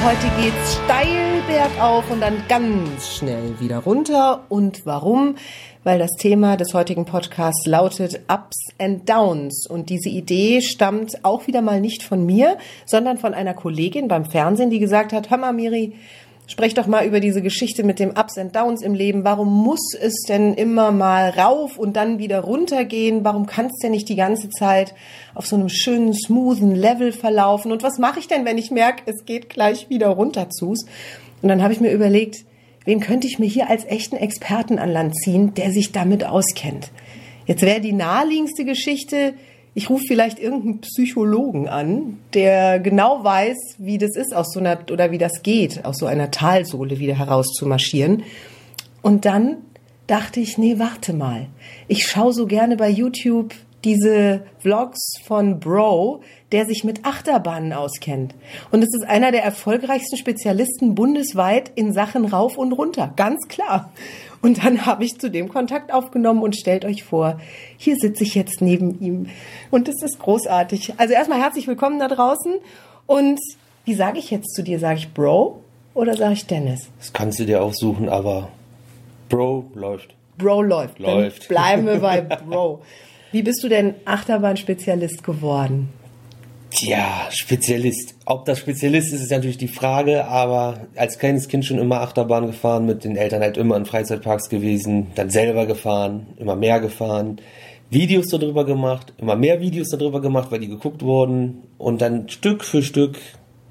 Heute geht's steil bergauf und dann ganz schnell wieder runter. Und warum? Weil das Thema des heutigen Podcasts lautet Ups and Downs. Und diese Idee stammt auch wieder mal nicht von mir, sondern von einer Kollegin beim Fernsehen, die gesagt hat, hör mal, Miri, Sprech doch mal über diese Geschichte mit dem Ups and Downs im Leben. Warum muss es denn immer mal rauf und dann wieder runter gehen? Warum kann es denn nicht die ganze Zeit auf so einem schönen, smoothen Level verlaufen? Und was mache ich denn, wenn ich merke, es geht gleich wieder runter zus? Und dann habe ich mir überlegt, wen könnte ich mir hier als echten Experten an Land ziehen, der sich damit auskennt? Jetzt wäre die naheliegendste Geschichte, ich rufe vielleicht irgendeinen Psychologen an, der genau weiß, wie das ist, aus so einer, oder wie das geht, aus so einer Talsohle wieder herauszumarschieren. Und dann dachte ich, nee, warte mal. Ich schaue so gerne bei YouTube diese Vlogs von Bro, der sich mit Achterbahnen auskennt. Und es ist einer der erfolgreichsten Spezialisten bundesweit in Sachen rauf und runter. Ganz klar. Und dann habe ich zu dem Kontakt aufgenommen und stellt euch vor, hier sitze ich jetzt neben ihm. Und es ist großartig. Also erstmal herzlich willkommen da draußen. Und wie sage ich jetzt zu dir? Sage ich Bro oder sage ich Dennis? Das kannst du dir aussuchen, aber Bro läuft. Bro läuft. Läuft. Dann bleiben wir bei Bro. Wie bist du denn Achterbahn-Spezialist geworden? Tja, Spezialist. Ob das Spezialist ist, ist natürlich die Frage, aber als kleines Kind schon immer Achterbahn gefahren, mit den Eltern halt immer in Freizeitparks gewesen, dann selber gefahren, immer mehr gefahren, Videos darüber gemacht, immer mehr Videos darüber gemacht, weil die geguckt wurden und dann Stück für Stück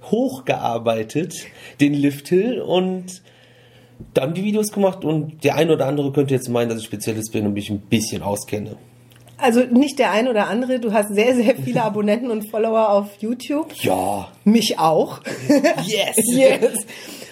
hochgearbeitet, den Lift Hill und dann die Videos gemacht und der ein oder andere könnte jetzt meinen, dass ich Spezialist bin und mich ein bisschen auskenne. Also nicht der ein oder andere, du hast sehr, sehr viele Abonnenten und Follower auf YouTube. Ja. Mich auch. Yes. yes.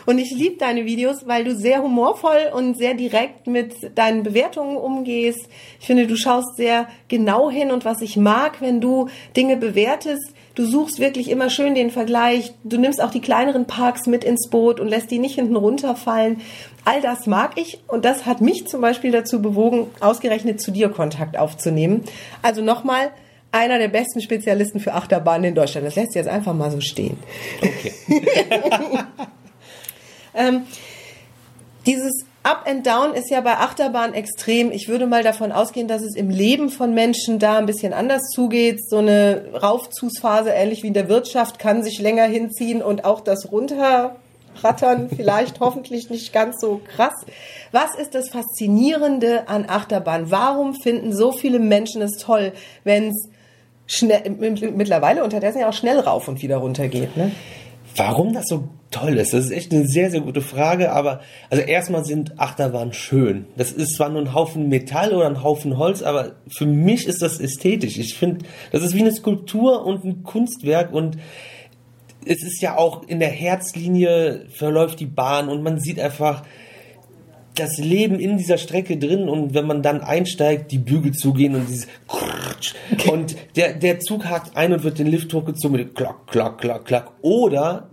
Und ich liebe deine Videos, weil du sehr humorvoll und sehr direkt mit deinen Bewertungen umgehst. Ich finde, du schaust sehr genau hin und was ich mag, wenn du Dinge bewertest, du suchst wirklich immer schön den Vergleich. Du nimmst auch die kleineren Parks mit ins Boot und lässt die nicht hinten runterfallen. All das mag ich und das hat mich zum Beispiel dazu bewogen, ausgerechnet zu dir Kontakt aufzunehmen. Also nochmal, einer der besten Spezialisten für Achterbahnen in Deutschland. Das lässt sich jetzt einfach mal so stehen. Okay. ähm, dieses Up and Down ist ja bei Achterbahn extrem. Ich würde mal davon ausgehen, dass es im Leben von Menschen da ein bisschen anders zugeht. So eine Raufzugsphase, ähnlich wie in der Wirtschaft, kann sich länger hinziehen und auch das Runterrattern vielleicht hoffentlich nicht ganz so krass. Was ist das Faszinierende an Achterbahn? Warum finden so viele Menschen es toll, wenn es schnell, mittlerweile unterdessen ja auch schnell rauf und wieder runter geht, ne? Warum das so toll ist, das ist echt eine sehr, sehr gute Frage. Aber also erstmal sind Achterbahnen schön. Das ist zwar nur ein Haufen Metall oder ein Haufen Holz, aber für mich ist das ästhetisch. Ich finde, das ist wie eine Skulptur und ein Kunstwerk und es ist ja auch in der Herzlinie verläuft die Bahn und man sieht einfach das Leben in dieser Strecke drin und wenn man dann einsteigt, die Bügel zugehen und dieses und der, der Zug hakt ein und wird den Lift hochgezogen mit klack, klack, klack, klack. Oder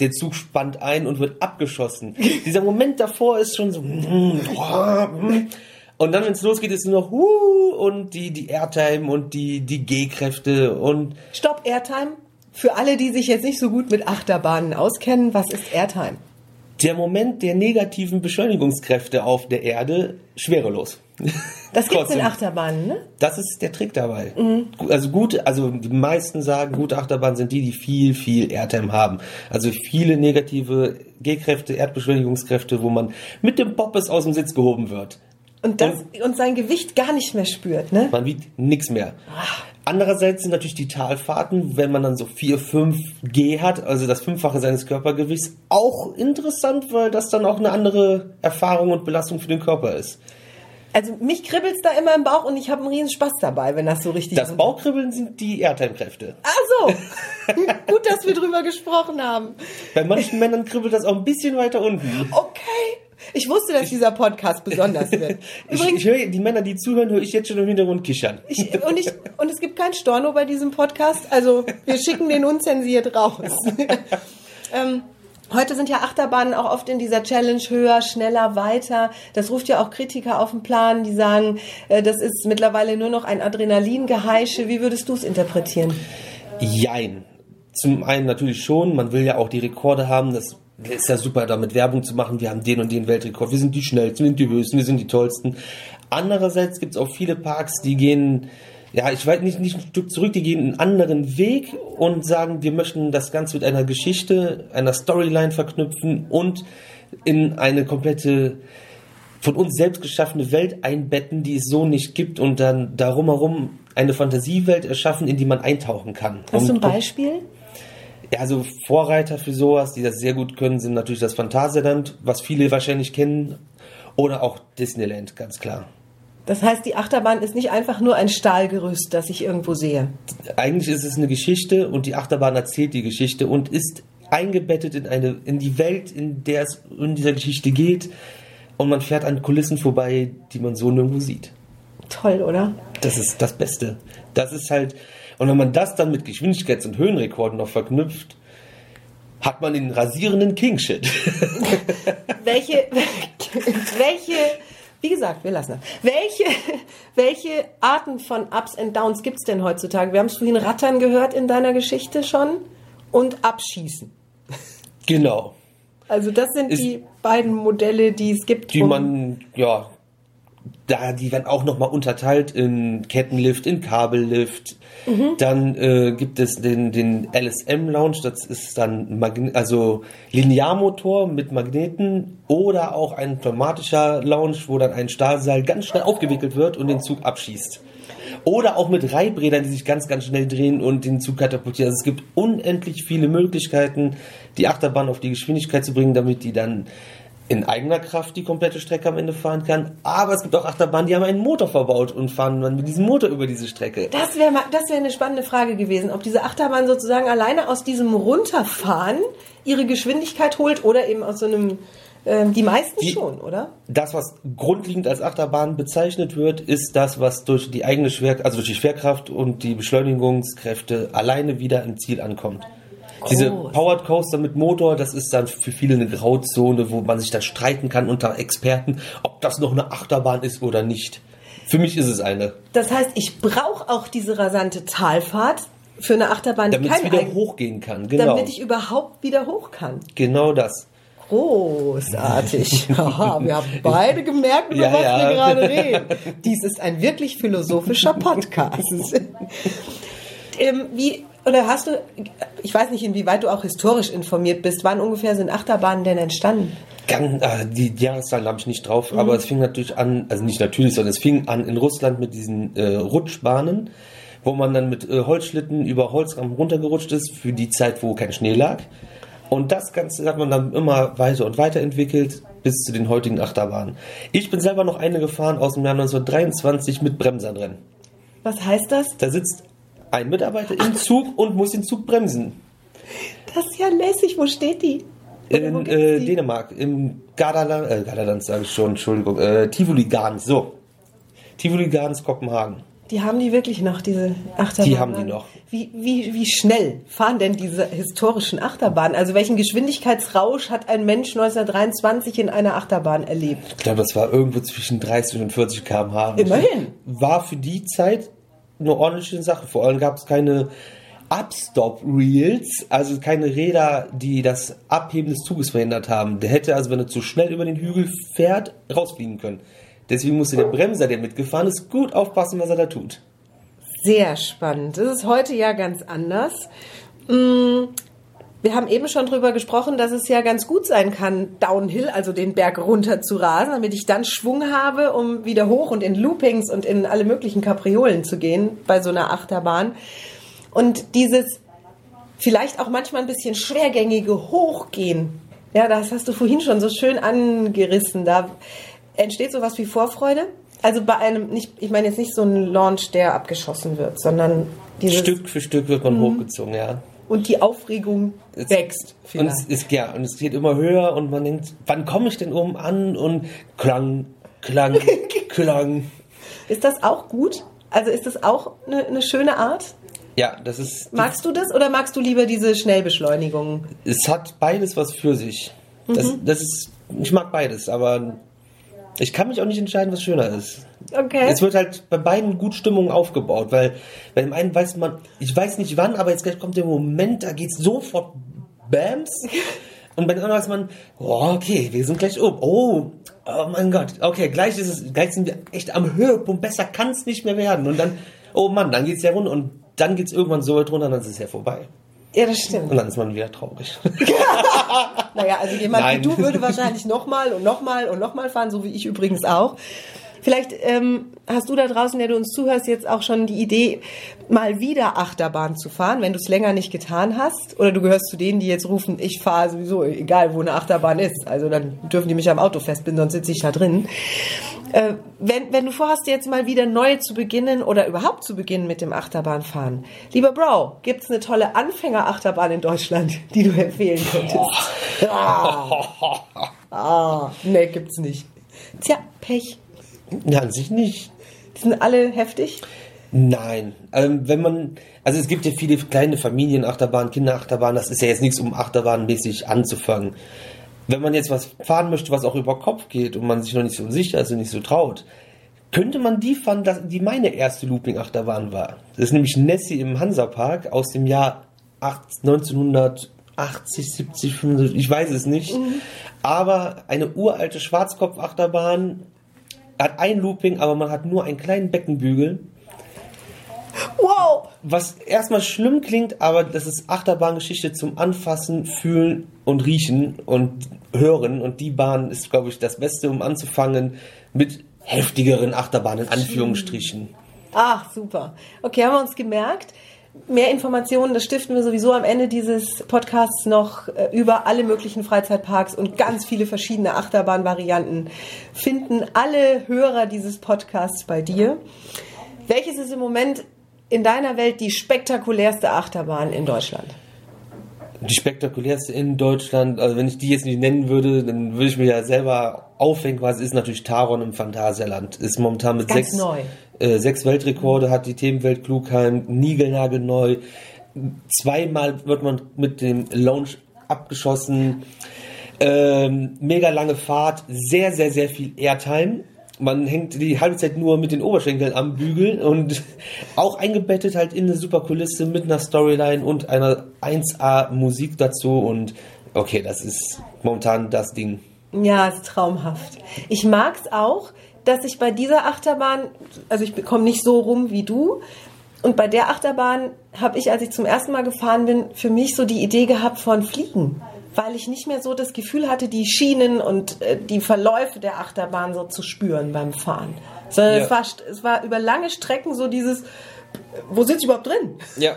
der Zug spannt ein und wird abgeschossen. Dieser Moment davor ist schon so. Und dann, wenn es losgeht, ist nur noch uh, und die, die Airtime und die, die G-Kräfte und. Stopp, Airtime. Für alle, die sich jetzt nicht so gut mit Achterbahnen auskennen, was ist Airtime? Der Moment der negativen Beschleunigungskräfte auf der Erde schwerelos. Das gibt's in Achterbahnen, ne? Das ist der Trick dabei. Mhm. Also gut, also die meisten sagen, gute Achterbahnen sind die, die viel, viel Airtime haben. Also viele negative G-Kräfte, Erdbeschleunigungskräfte, wo man mit dem Poppes aus dem Sitz gehoben wird. Und, das, und, und sein Gewicht gar nicht mehr spürt, ne? Man wiegt nichts mehr. Ach. Andererseits sind natürlich die Talfahrten, wenn man dann so 4, 5 G hat, also das Fünffache seines Körpergewichts, auch interessant, weil das dann auch eine andere Erfahrung und Belastung für den Körper ist. Also mich kribbelt's da immer im Bauch und ich habe einen riesen Spaß dabei, wenn das so richtig Das Bauchkribbeln sind die Airtime-Kräfte. Ach so. Gut, dass wir drüber gesprochen haben. Bei manchen Männern kribbelt das auch ein bisschen weiter unten. Okay. Ich wusste, dass dieser Podcast besonders wird. Übrigens, ich, ich höre die Männer, die zuhören, höre ich jetzt schon im Hintergrund kichern. Ich, und, ich, und es gibt kein Storno bei diesem Podcast, also wir schicken den unzensiert raus. ähm, Heute sind ja Achterbahnen auch oft in dieser Challenge höher, schneller, weiter. Das ruft ja auch Kritiker auf den Plan, die sagen, äh, das ist mittlerweile nur noch ein Adrenalingeheische. Wie würdest du es interpretieren? Jein. zum einen natürlich schon, man will ja auch die Rekorde haben, das ist ja super, damit Werbung zu machen, wir haben den und den Weltrekord, wir sind die schnellsten, wir sind die höchsten, wir sind die tollsten. Andererseits gibt es auch viele Parks, die gehen, ja, ich weiß nicht, nicht ein Stück zurück, die gehen einen anderen Weg und sagen, wir möchten das Ganze mit einer Geschichte, einer Storyline verknüpfen und in eine komplette von uns selbst geschaffene Welt einbetten, die es so nicht gibt und dann darum herum eine Fantasiewelt erschaffen, in die man eintauchen kann. Hast du ein Beispiel? ja, also Vorreiter für sowas, die das sehr gut können, sind natürlich das Phantasialand, was viele wahrscheinlich kennen, oder auch Disneyland, ganz klar. Das heißt, die Achterbahn ist nicht einfach nur ein Stahlgerüst, das ich irgendwo sehe. Eigentlich ist es eine Geschichte und die Achterbahn erzählt die Geschichte und ist eingebettet in eine in die Welt, in der es in dieser Geschichte geht und man fährt an Kulissen vorbei, die man so nirgendwo sieht. Toll, oder? Das ist das Beste. Das ist halt und wenn man das dann mit Geschwindigkeits- und Höhenrekorden noch verknüpft, hat man den rasierenden King-Shit. Welche, welche, wie gesagt, wir lassen das. Welche, welche Arten von Ups and Downs gibt es denn heutzutage? Wir haben es vorhin Rattern gehört in deiner Geschichte schon und Abschießen. genau. Also das sind Ist- die beiden Modelle, die es gibt. die man, ja, da, die werden auch nochmal unterteilt in Kettenlift, in Kabellift. Dann äh, gibt es den, den LSM Lounge, das ist dann Magne also Linearmotor mit Magneten oder auch ein pneumatischer Lounge, wo dann ein Stahlseil ganz schnell aufgewickelt wird und den Zug abschießt. Oder auch mit Reibrädern, die sich ganz, ganz schnell drehen und den Zug katapultieren. Also es gibt unendlich viele Möglichkeiten, die Achterbahn auf die Geschwindigkeit zu bringen, damit die dann in eigener Kraft die komplette Strecke am Ende fahren kann. Aber es gibt auch Achterbahnen, die haben einen Motor verbaut und fahren dann mit diesem Motor über diese Strecke. Das wäre das wäre eine spannende Frage gewesen, ob diese Achterbahn sozusagen alleine aus diesem Runterfahren ihre Geschwindigkeit holt oder eben aus so einem. Ähm, die meisten Die- schon, oder? Das, was grundlegend als Achterbahn bezeichnet wird, ist das, was durch die eigene Schwer also durch die Schwerkraft und die Beschleunigungskräfte alleine wieder im Ziel ankommt. Diese Groß. Powered Coaster mit Motor, das ist dann für viele eine Grauzone, wo man sich dann streiten kann unter Experten, ob das noch eine Achterbahn ist oder nicht. Für mich ist es eine. Das heißt, ich brauche auch diese rasante Talfahrt für eine Achterbahn, die Damit es wieder eigen- hochgehen kann. Genau. damit ich überhaupt wieder hoch kann. genau das. Großartig. Haha, wir haben beide gemerkt, über Ja, was ja. wir gerade reden. Dies ist ein wirklich philosophischer Podcast. ähm, wie, oder hast du, ich weiß nicht, inwieweit du auch historisch informiert bist, wann ungefähr sind Achterbahnen denn entstanden? Ganz, äh, die Jahreszahlen habe ich nicht drauf, aber es fing natürlich an, also nicht natürlich, sondern es fing an in Russland mit diesen äh, Rutschbahnen, wo man dann mit äh, Holzschlitten über Holzrampen runtergerutscht ist für die Zeit, wo kein Schnee lag. Und das Ganze hat man dann immer weiter und weiter entwickelt bis zu den heutigen Achterbahnen. Ich bin selber noch eine gefahren aus dem Jahr 1923 mit Bremsern drin. Was heißt das? Da sitzt ein Mitarbeiter im Zug und muss den Zug bremsen. Das ist ja lässig. Wo steht die? In äh? Dänemark, im Gardaland, äh, Gardaland sage ich schon, Entschuldigung, äh, Tivoli Gardens, so. Tivoli Gardens Kopenhagen. Die haben die wirklich noch, diese Achterbahnen? Die haben die noch. Wie, wie, wie schnell fahren denn diese historischen Achterbahnen? Also welchen Geschwindigkeitsrausch hat ein Mensch 1923 in einer Achterbahn erlebt? Ich glaube, das war irgendwo zwischen 30 und 40 km/h. Immerhin. War für die Zeit eine ordentliche Sache. Vor allem gab es keine Upstop-Reels, also keine Räder, die das Abheben des Zuges verhindert haben. Der hätte also, wenn er zu schnell über den Hügel fährt, rausfliegen können. Deswegen musste der Bremser, der mitgefahren ist, gut aufpassen, was er da tut. Sehr spannend. Das ist heute ja ganz anders. Wir haben eben schon drüber gesprochen, dass es ja ganz gut sein kann, Downhill, also den Berg runter zu rasen, damit ich dann Schwung habe, um wieder hoch und in Loopings und in alle möglichen Kapriolen zu gehen bei so einer Achterbahn. Und dieses vielleicht auch manchmal ein bisschen schwergängige Hochgehen, ja, das hast du vorhin schon so schön angerissen. Da entsteht sowas wie Vorfreude. Also bei einem, nicht, ich meine jetzt nicht so ein Launch, der abgeschossen wird, sondern dieses Stück für Stück wird man hochgezogen, ja. Und die Aufregung Es- wächst. Und es ist ja, und es geht immer höher und man denkt, wann komme ich denn oben an? Und Klang, Klang, Klang. Ist das auch gut? Also ist das auch eine, eine schöne Art? Ja, das ist. Magst du das oder magst du lieber diese Schnellbeschleunigung? Es hat beides was für sich. Das, Mhm. das ist. Ich mag beides, aber Ich kann mich auch nicht entscheiden, was schöner ist. Okay. Es wird halt bei beiden gut Stimmung aufgebaut, weil bei dem einen weiß man, ich weiß nicht wann, aber jetzt gleich kommt der Moment, da geht's sofort Bams. Und bei dem anderen weiß man, oh, okay, wir sind gleich oben. Oh, oh mein Gott, okay, gleich ist es, gleich sind wir echt am Höhepunkt, besser kann es nicht mehr werden. Und dann, oh Mann, dann geht's ja runter und dann geht's irgendwann so weit runter, dann ist es ja vorbei. Ja, das stimmt. Und dann ist man wieder traurig. Naja, also jemand Nein. wie du würde wahrscheinlich nochmal und nochmal und nochmal fahren, so wie ich übrigens auch. Vielleicht ähm, hast du da draußen, der du uns zuhörst, jetzt auch schon die Idee, mal wieder Achterbahn zu fahren, wenn du es länger nicht getan hast. Oder du gehörst zu denen, die jetzt rufen, ich fahre sowieso, egal wo eine Achterbahn ist. Also dann dürfen die mich am Auto festbinden, sonst sitze ich da drin. Äh, wenn, wenn du vorhast, jetzt mal wieder neu zu beginnen oder überhaupt zu beginnen mit dem Achterbahnfahren, lieber Bro, gibt es eine tolle Anfängerachterbahn in Deutschland, die du empfehlen könntest? Ah, ah, nee, gibt's nicht. Tja, Pech. Ja, an sich nicht. Die sind alle heftig. Nein, ähm, wenn man, also es gibt ja viele kleine Familienachterbahnen, Kinderachterbahnen, das ist ja jetzt nichts, um Achterbahnmäßig anzufangen. Wenn man jetzt was fahren möchte, was auch über Kopf geht und man sich noch nicht so sicher ist und nicht so traut, könnte man die fahren, die meine erste Looping-Achterbahn war. Das ist nämlich Nessie im Hansapark aus dem Jahr 8 1980, 70, 75, ich weiß es nicht. Aber eine uralte Schwarzkopf-Achterbahn hat ein Looping, aber man hat nur einen kleinen Beckenbügel Wow! was erstmal schlimm klingt, aber das ist Achterbahngeschichte zum Anfassen, Fühlen und Riechen und Hören. Und die Bahn ist, glaube ich, das Beste, um anzufangen mit heftigeren Achterbahnen, in Anführungsstrichen. Ach, super. Okay, haben wir uns gemerkt. Mehr Informationen, das stiften wir sowieso am Ende dieses Podcasts noch äh, über alle möglichen Freizeitparks und ganz viele verschiedene Achterbahnvarianten. Finden alle Hörer dieses Podcasts bei dir. Welches ist im Moment in deiner Welt die spektakulärste Achterbahn in Deutschland? Die spektakulärste in Deutschland, also wenn ich die jetzt nicht nennen würde, dann würde ich mir ja selber aufhängen, quasi ist natürlich Taron im Phantasialand. Ist momentan mit Ganz sechs, neu. Äh, sechs Weltrekorde, hat die Themenwelt Klugheim, niegelnagelneu. Zweimal wird man mit dem Launch abgeschossen. Ähm, mega lange Fahrt, sehr, sehr, sehr viel Airtime. Man hängt die halbe Zeit nur mit den Oberschenkeln am Bügel und auch eingebettet halt in eine super Kulisse mit einer Storyline und einer 1A Musik dazu und okay, das ist momentan das Ding. Ja, ist traumhaft. Ich mag's auch, dass ich bei dieser Achterbahn, also ich komme nicht so rum wie du, und bei der Achterbahn habe ich, als ich zum ersten Mal gefahren bin, für mich so die Idee gehabt von Fliegen, weil ich nicht mehr so das Gefühl hatte, die Schienen und äh, die Verläufe der Achterbahn so zu spüren beim Fahren. Sondern Ja. es, war, es war über lange Strecken so dieses, wo sitze ich überhaupt drin? Ja.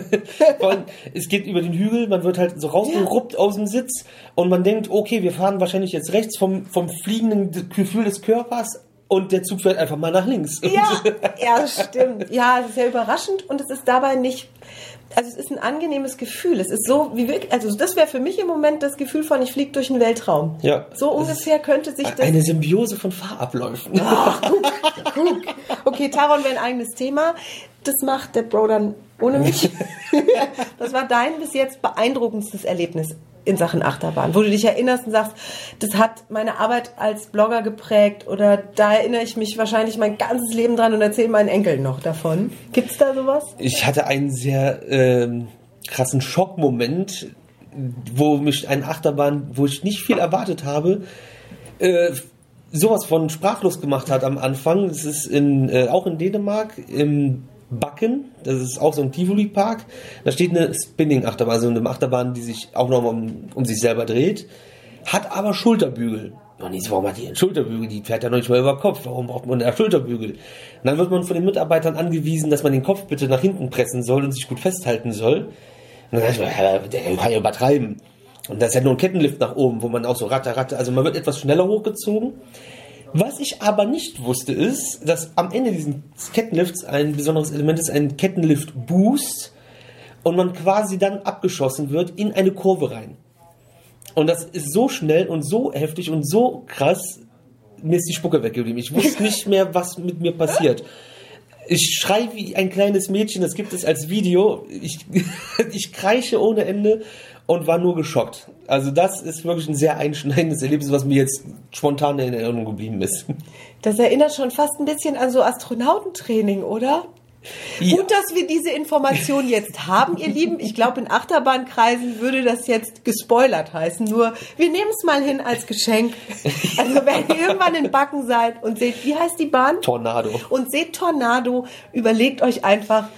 Allem, es geht über den Hügel, man wird halt so rausgeruppt aus dem Sitz und man denkt, okay, wir fahren wahrscheinlich jetzt rechts vom, vom fliegenden Gefühl des Körpers und der Zug fährt einfach mal nach links. Ja, ja, das stimmt. Ja, es ist sehr überraschend und es ist dabei nicht. Also es ist ein angenehmes Gefühl. Es ist so wie wirklich, also das wäre für mich im Moment das Gefühl von ich fliege durch den Weltraum. Ja. So ungefähr könnte sich das. Eine Symbiose von Fahrabläufen. Guck. Okay, Taron wäre ein eigenes Thema. Das macht der Bro dann ohne mich. das war dein bis jetzt beeindruckendstes Erlebnis in Sachen Achterbahn, wo du dich erinnerst und sagst, das hat meine Arbeit als Blogger geprägt oder da erinnere ich mich wahrscheinlich mein ganzes Leben dran und erzähle meinen Enkeln noch davon. Gibt's da sowas? Ich hatte einen sehr ähm, krassen Schockmoment, wo mich ein Achterbahn, wo ich nicht viel erwartet habe, äh, sowas von sprachlos gemacht hat am Anfang. Das ist in, äh, auch in Dänemark im Backen, das ist auch so ein Tivoli-Park. Da steht eine Spinning-Achterbahn, also eine Achterbahn, die sich auch noch um, um sich selber dreht, hat aber Schulterbügel. Und ich so, warum hat die einen Schulterbügel? Die fährt ja noch nicht mal über Kopf. Warum braucht man einen Schulterbügel? Und dann wird man von den Mitarbeitern angewiesen, dass man den Kopf bitte nach hinten pressen soll und sich gut festhalten soll. Und dann dachte ich mir, der kann ja übertreiben. Und das ist ja nur ein Kettenlift nach oben, wo man auch so ratter, ratter, also man wird etwas schneller hochgezogen. Was ich aber nicht wusste, ist, dass am Ende dieses Kettenlifts ein besonderes Element ist, ein Kettenlift-Boost und man quasi dann abgeschossen wird in eine Kurve rein. Und das ist so schnell und so heftig und so krass, mir ist die Spucke weggeblieben. Ich wusste nicht mehr, was mit mir passiert. Ich schrei wie ein kleines Mädchen, das gibt es als Video. Ich, ich kreische ohne Ende und war nur geschockt. Also das ist wirklich ein sehr einschneidendes Erlebnis, was mir jetzt spontan in Erinnerung geblieben ist. Das erinnert schon fast ein bisschen an so Astronautentraining, oder? Ja. Gut, dass wir diese Information jetzt haben, ihr Lieben. Ich glaube, in Achterbahnkreisen würde das jetzt gespoilert heißen. Nur, wir nehmen es mal hin als Geschenk. Also, wenn ihr irgendwann in Backen seid und seht, wie heißt die Bahn? Tornado. Und seht Tornado, überlegt euch einfach,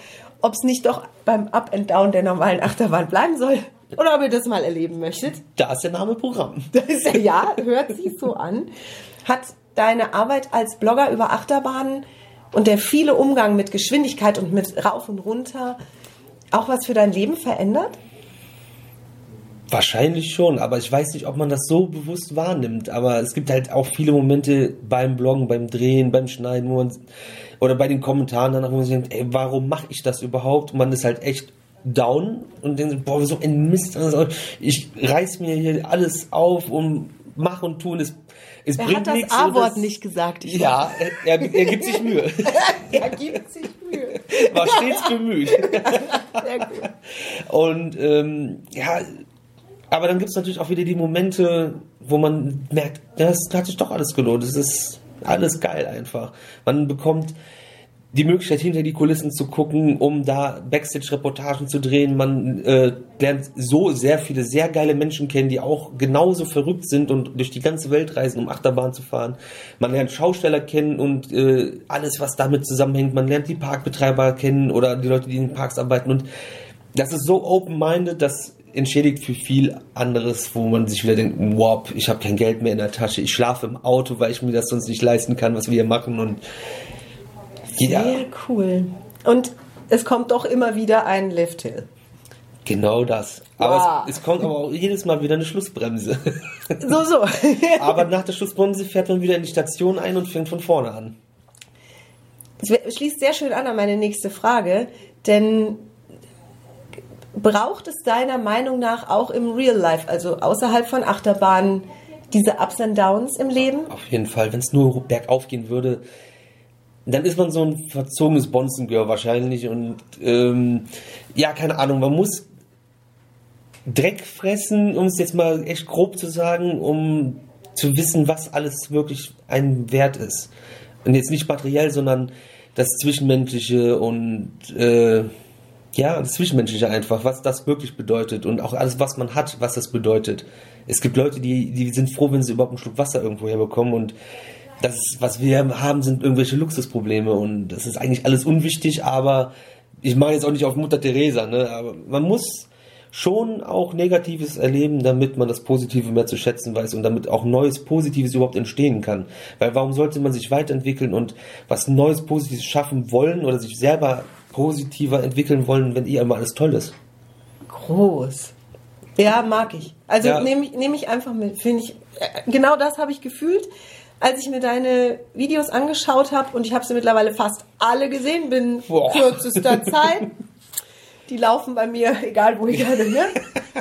ob es nicht doch beim Up and Down der normalen Achterbahn bleiben soll. Oder ob ihr das mal erleben möchtet. Da ist der Name Programm. Das ist ja, ja, hört sich so an. Hat deine Arbeit als Blogger über Achterbahnen und der viele Umgang mit Geschwindigkeit und mit rauf und runter auch was für dein Leben verändert? Wahrscheinlich schon, aber ich weiß nicht, ob man das so bewusst wahrnimmt. Aber es gibt halt auch viele Momente beim Bloggen, beim Drehen, beim Schneiden, wo man, oder bei den Kommentaren danach, wo man sich denkt, ey, warum mache ich das überhaupt? Und man ist halt echt down und denkt, boah, so ein Mist. Ich reiß mir hier alles auf und mach und tun. Es es er hat das A-Wort nicht gesagt. Ja, er, er, gibt sich Mühe. er gibt sich Mühe. War stets bemüht. Sehr gut. Und ähm, ja, aber dann gibt es natürlich auch wieder die Momente, wo man merkt, das hat sich doch alles gelohnt. Es ist alles geil einfach. Man bekommt die Möglichkeit, hinter die Kulissen zu gucken, um da Backstage-Reportagen zu drehen. Man äh, lernt so sehr viele sehr geile Menschen kennen, die auch genauso verrückt sind und durch die ganze Welt reisen, um Achterbahn zu fahren. Man lernt Schausteller kennen und äh, alles, was damit zusammenhängt. Man lernt die Parkbetreiber kennen oder die Leute, die in den Parks arbeiten. Und das ist so open-minded, das entschädigt für viel anderes, wo man sich wieder denkt, wow, ich habe kein Geld mehr in der Tasche, ich schlafe im Auto, weil ich mir das sonst nicht leisten kann, was wir hier machen und ja. Sehr cool. Und es kommt doch immer wieder ein Lift-Hill. Genau das. Aber wow. es, es, kommt aber auch jedes Mal wieder eine Schlussbremse. So, so. aber nach der Schlussbremse fährt man wieder in die Station ein und fängt von vorne an. Das schließt sehr schön an an meine nächste Frage, denn braucht es deiner Meinung nach auch im Real Life, also außerhalb von Achterbahnen, diese Ups and Downs im Leben? Auf jeden Fall. Wenn es nur bergauf gehen würde, dann ist man so ein verzogenes Bonzengirl wahrscheinlich und ähm, ja, keine Ahnung, man muss Dreck fressen, um es jetzt mal echt grob zu sagen, um zu wissen, was alles wirklich ein Wert ist. Und jetzt nicht materiell, sondern das Zwischenmenschliche und äh, ja, das Zwischenmenschliche einfach, was das wirklich bedeutet und auch alles, was man hat, was das bedeutet. Es gibt Leute, die, die sind froh, wenn sie überhaupt einen Schluck Wasser irgendwo herbekommen und das, was wir haben, sind irgendwelche Luxusprobleme und das ist eigentlich alles unwichtig, aber ich mache jetzt auch nicht auf Mutter Teresa, ne? aber man muss schon auch Negatives erleben, damit man das Positive mehr zu schätzen weiß und damit auch Neues Positives überhaupt entstehen kann. Weil warum sollte man sich weiterentwickeln und was Neues Positives schaffen wollen oder sich selber positiver entwickeln wollen, wenn ihr immer alles toll ist? Groß. Ja, mag ich. Also ja. nehme ich, nehm ich einfach mit. Finde ich, äh, genau das habe ich gefühlt als ich mir deine Videos angeschaut habe und ich habe sie mittlerweile fast alle gesehen, bin Boah. kürzester Zeit. Die laufen bei mir, egal wo ich gerade bin,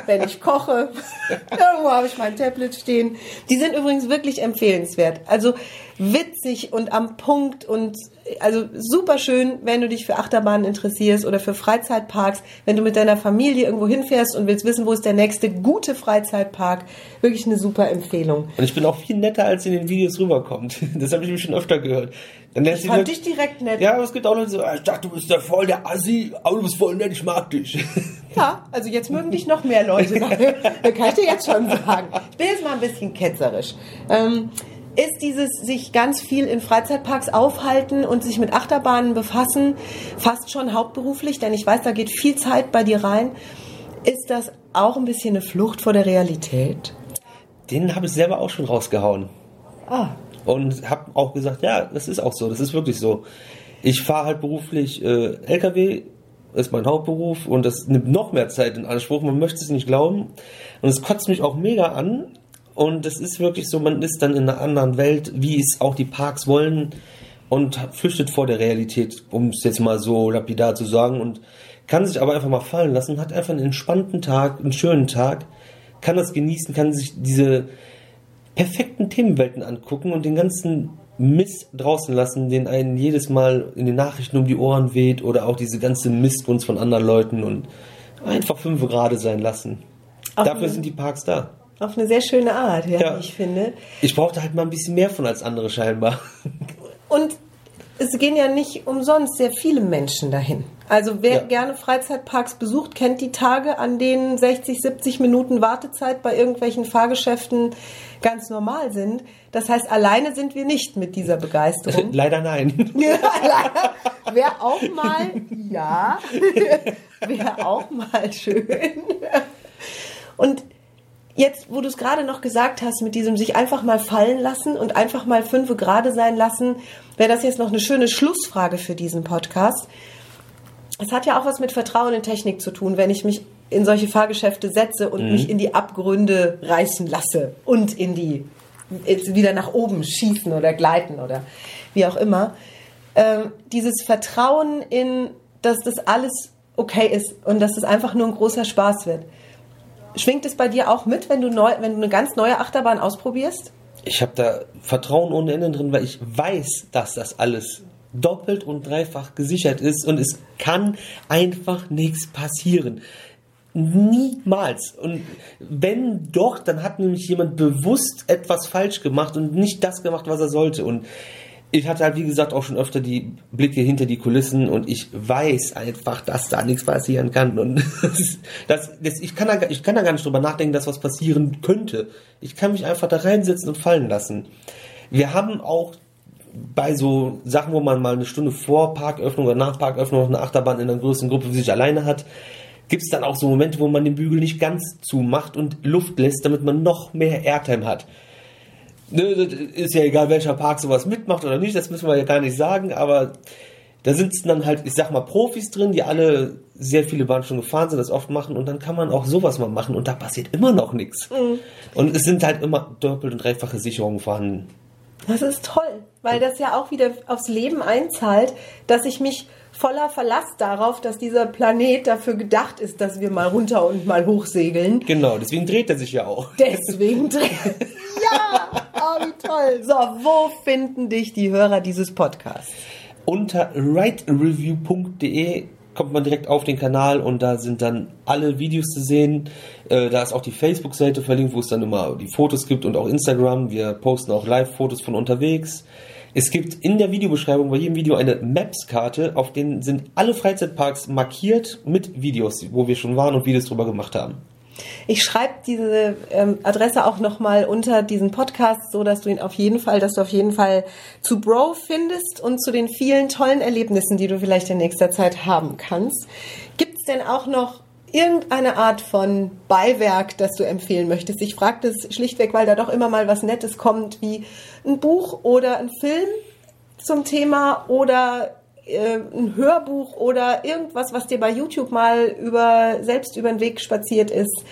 wenn ich koche. Irgendwo habe ich mein Tablet stehen. Die sind übrigens wirklich empfehlenswert. Also witzig und am Punkt und also super schön, wenn du dich für Achterbahnen interessierst oder für Freizeitparks, wenn du mit deiner Familie irgendwo hinfährst und willst wissen, wo ist der nächste gute Freizeitpark. Wirklich eine super Empfehlung. Und ich bin auch viel netter, als in den Videos rüberkommt. Das habe ich mir schon öfter gehört. Dann ich fand Leute, dich direkt nett. Ja, aber es gibt auch Leute so, ah, ich dachte, du bist der voll der Assi, aber du bist voll nett, ich mag dich. Ja, also jetzt mögen dich noch mehr Leute. da kann ich dir jetzt schon sagen. Ich bin jetzt mal ein bisschen ketzerisch. Ähm, ist dieses sich ganz viel in Freizeitparks aufhalten und sich mit Achterbahnen befassen fast schon hauptberuflich, denn ich weiß, da geht viel Zeit bei dir rein. Ist das auch ein bisschen eine Flucht vor der Realität? Den habe ich selber auch schon rausgehauen. Ah. Und habe auch gesagt, ja, das ist auch so, das ist wirklich so. Ich fahre halt beruflich äh, LKW, ist mein Hauptberuf und das nimmt noch mehr Zeit in Anspruch. Man möchte es nicht glauben. Und es kotzt mich auch mega an, und es ist wirklich so, man ist dann in einer anderen Welt, wie es auch die Parks wollen und flüchtet vor der Realität, um es jetzt mal so lapidar zu sagen und kann sich aber einfach mal fallen lassen, hat einfach einen entspannten Tag, einen schönen Tag, kann das genießen, kann sich diese perfekten Themenwelten angucken und den ganzen Mist draußen lassen, den einen jedes Mal in den Nachrichten um die Ohren weht oder auch diese ganze Missgunst von anderen Leuten und einfach fünf gerade sein lassen. Dafür sind die Parks da. Auf eine sehr schöne Art, ja, Ja. ich finde. Ich brauchte halt mal ein bisschen mehr von als andere scheinbar. Und es gehen ja nicht umsonst sehr viele Menschen dahin. Also wer Ja. gerne Freizeitparks besucht, kennt die Tage, an denen 60, 70 Minuten Wartezeit bei irgendwelchen Fahrgeschäften ganz normal sind. Das heißt, alleine sind wir nicht mit dieser Begeisterung. Leider nein. Wäre auch mal, ja, wäre auch mal schön. Und jetzt, wo du es gerade noch gesagt hast, mit diesem sich einfach mal fallen lassen und einfach mal fünfe gerade sein lassen, wäre das jetzt noch eine schöne Schlussfrage für diesen Podcast. Es hat ja auch was mit Vertrauen in Technik zu tun, wenn ich mich in solche Fahrgeschäfte setze und mich in die Abgründe reißen lasse und in die jetzt wieder nach oben schießen oder gleiten oder wie auch immer. Ähm, dieses Vertrauen in, dass das alles okay ist und dass es einfach nur ein großer Spaß wird. Schwingt es bei dir auch mit, wenn du, neu, wenn du eine ganz neue Achterbahn ausprobierst? Ich habe da Vertrauen ohne Ende drin, weil ich weiß, dass das alles doppelt und dreifach gesichert ist und es kann einfach nichts passieren. Niemals. Und wenn doch, dann hat nämlich jemand bewusst etwas falsch gemacht und nicht das gemacht, was er sollte. Und ich hatte halt, wie gesagt, auch schon öfter die Blicke hinter die Kulissen und ich weiß einfach, dass da nichts passieren kann. Und das, das, ich, kann da, ich kann da gar nicht drüber nachdenken, dass was passieren könnte. Ich kann mich einfach da reinsetzen und fallen lassen. Wir haben auch bei so Sachen, wo man mal eine Stunde vor Parköffnung oder nach Parköffnung noch eine Achterbahn in einer größeren Gruppe für sich alleine hat, gibt es dann auch so Momente, wo man den Bügel nicht ganz zumacht und Luft lässt, damit man noch mehr Airtime hat. Ne, das ist ja egal, welcher Park sowas mitmacht oder nicht, das müssen wir ja gar nicht sagen, aber da sitzen dann halt, ich sag mal, Profis drin, die alle sehr viele Bahnen schon gefahren sind, das oft machen und dann kann man auch sowas mal machen und da passiert immer noch nichts. Und es sind halt immer doppelt und dreifache Sicherungen vorhanden. Das ist toll, weil das ja auch wieder aufs Leben einzahlt, dass ich mich voller Verlass darauf, dass dieser Planet dafür gedacht ist, dass wir mal runter und mal hochsegeln. Genau, deswegen dreht er sich ja auch. Deswegen drehen. ja, oh, wie toll. So, wo finden dich die Hörer dieses Podcasts? Unter writereview.de kommt man direkt auf den Kanal und da sind dann alle Videos zu sehen. Äh, da ist auch die Facebook-Seite verlinkt, wo es dann immer die Fotos gibt und auch Instagram. Wir posten auch Live-Fotos von unterwegs. Es gibt in der Videobeschreibung bei jedem Video eine Maps-Karte, auf denen sind alle Freizeitparks markiert mit Videos, wo wir schon waren und Videos drüber gemacht haben. Ich schreibe diese ähm, Adresse auch nochmal unter diesen Podcast, so dass du ihn auf jeden Fall, dass du auf jeden Fall zu Bro findest und zu den vielen tollen Erlebnissen, die du vielleicht in nächster Zeit haben kannst. Gibt es denn auch noch irgendeine Art von Beiwerk, das du empfehlen möchtest? Ich frage das schlichtweg, weil da doch immer mal was Nettes kommt, wie ein Buch oder ein Film zum Thema oder äh, ein Hörbuch oder irgendwas, was dir bei YouTube mal über selbst über den Weg spaziert ist.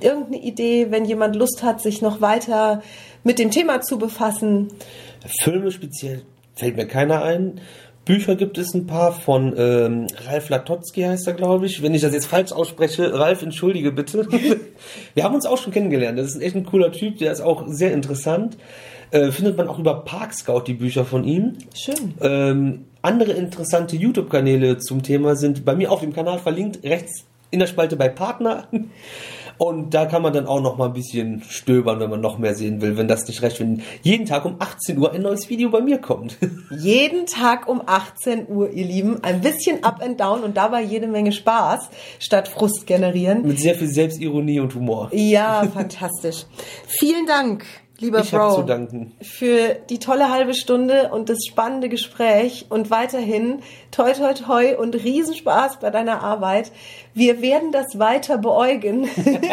Irgendeine Idee, wenn jemand Lust hat, sich noch weiter mit dem Thema zu befassen. Filme speziell fällt mir keiner ein. Bücher gibt es ein paar von ähm, Ralf Latotzky heißt er, glaube ich. Wenn ich das jetzt falsch ausspreche, Ralf, entschuldige bitte. Wir haben uns auch schon kennengelernt. Das ist echt ein cooler Typ, der ist auch sehr interessant. Äh, findet man auch über Park Scout die Bücher von ihm. Schön. Ähm, andere interessante YouTube-Kanäle zum Thema sind bei mir auf dem Kanal verlinkt, rechts in der Spalte bei Partner. Und da kann man dann auch noch mal ein bisschen stöbern, wenn man noch mehr sehen will, wenn das nicht reicht, wenn jeden Tag um 18 Uhr ein neues Video bei mir kommt. Jeden Tag um 18 Uhr, ihr Lieben, ein bisschen up and down und dabei jede Menge Spaß statt Frust generieren. Mit sehr viel Selbstironie und Humor. Ja, fantastisch. Vielen Dank, lieber Ich Bro. zu danken. für die tolle halbe Stunde und das spannende Gespräch und weiterhin toi toi toi und Riesenspaß bei deiner Arbeit. Wir werden das weiter beäugen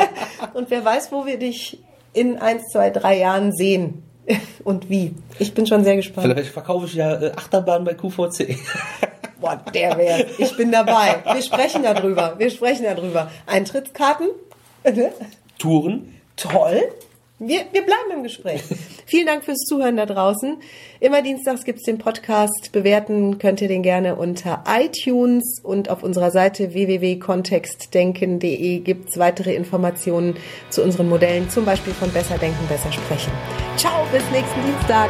und wer weiß, wo wir dich in eins, zwei, drei Jahren sehen und wie. Ich bin schon sehr gespannt. Vielleicht verkaufe ich ja äh, Achterbahn bei QVC. Boah, der wäre. Ich bin dabei. Wir sprechen darüber. Wir sprechen darüber. Eintrittskarten? Touren. Toll. Wir, wir bleiben im Gespräch. Vielen Dank fürs Zuhören da draußen. Immer dienstags gibt's den Podcast. Bewerten könnt ihr den gerne unter iTunes und auf unserer Seite www.kontextdenken.de gibt's weitere Informationen zu unseren Modellen, zum Beispiel von Besser Denken, Besser Sprechen. Ciao, bis nächsten Dienstag.